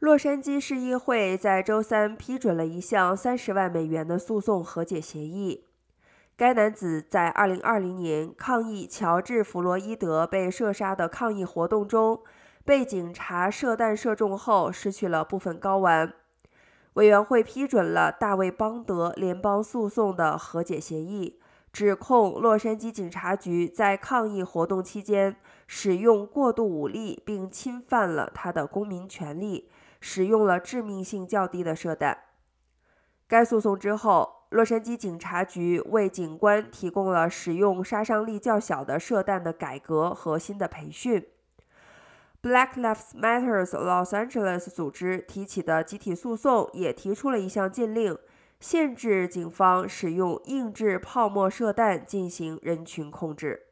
洛杉矶市议会在周三批准了一项三十万美元的诉讼和解协议。该男子在2020年抗议乔治·弗洛伊德被射杀的抗议活动中，被警察射弹射中后失去了部分睾丸。委员会批准了大卫·邦德联邦诉讼的和解协议，指控洛杉矶警察局在抗议活动期间使用过度武力，并侵犯了他的公民权利。使用了致命性较低的射弹。该诉讼之后，洛杉矶警察局为警官提供了使用杀伤力较小的射弹的改革和新的培训。Black Lives Matters Los Angeles 组织提起的集体诉讼也提出了一项禁令，限制警方使用硬质泡沫射弹进行人群控制。